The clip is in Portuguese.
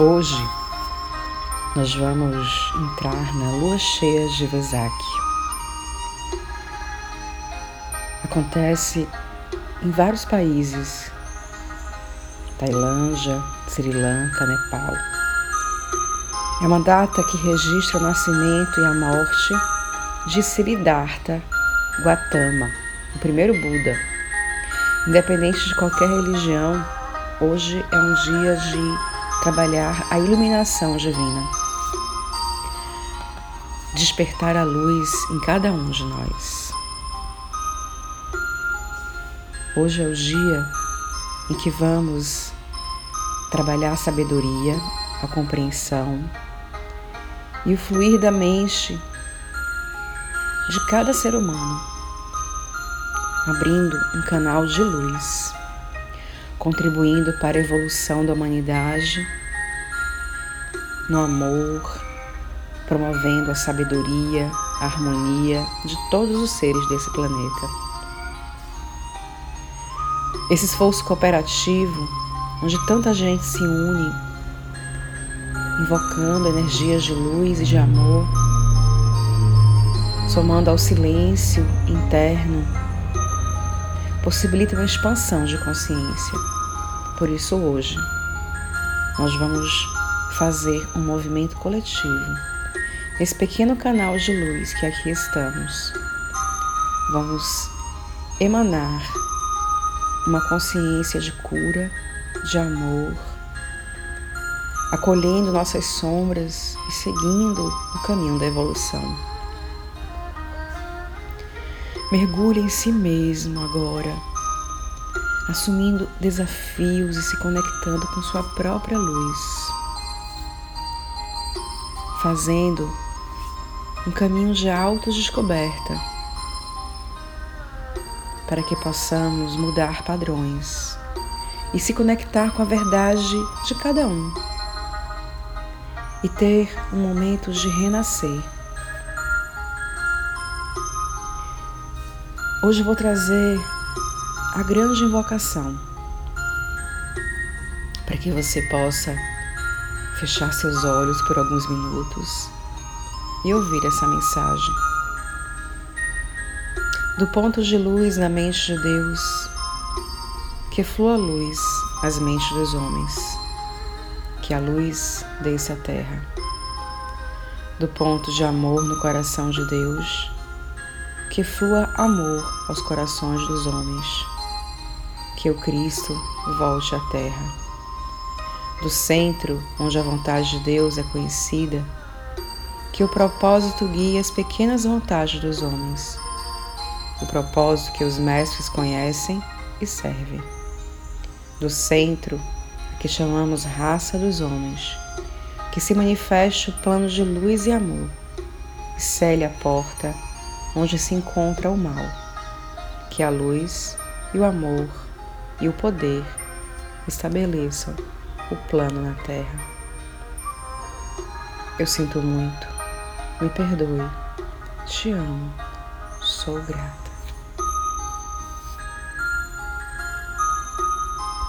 Hoje nós vamos entrar na lua cheia de Vesak. Acontece em vários países: Tailândia, Sri Lanka, Nepal. É uma data que registra o nascimento e a morte de Siddhartha Gautama, o primeiro Buda. Independente de qualquer religião, hoje é um dia de trabalhar a iluminação divina, despertar a luz em cada um de nós. Hoje é o dia em que vamos trabalhar a sabedoria, a compreensão e o fluir da mente de cada ser humano, abrindo um canal de luz contribuindo para a evolução da humanidade no amor, promovendo a sabedoria, a harmonia de todos os seres desse planeta. Esse esforço cooperativo, onde tanta gente se une, invocando energias de luz e de amor, somando ao silêncio interno possibilita uma expansão de consciência. Por isso, hoje, nós vamos fazer um movimento coletivo. Nesse pequeno canal de luz que aqui estamos, vamos emanar uma consciência de cura, de amor, acolhendo nossas sombras e seguindo o caminho da evolução. Mergulhe em si mesmo agora, assumindo desafios e se conectando com sua própria luz, fazendo um caminho de autodescoberta para que possamos mudar padrões e se conectar com a verdade de cada um e ter um momento de renascer. Hoje vou trazer a grande invocação para que você possa fechar seus olhos por alguns minutos e ouvir essa mensagem. Do ponto de luz na mente de Deus, que flua a luz às mentes dos homens, que a luz desça à terra. Do ponto de amor no coração de Deus, que flua amor aos corações dos homens, que o Cristo volte à terra. Do centro, onde a vontade de Deus é conhecida, que o propósito guie as pequenas vontades dos homens, o propósito que os mestres conhecem e servem. Do centro, que chamamos raça dos homens, que se manifeste o plano de luz e amor, e cele a porta onde se encontra o mal, que a luz e o amor e o poder estabeleçam o plano na terra. Eu sinto muito, me perdoe, te amo, sou grata.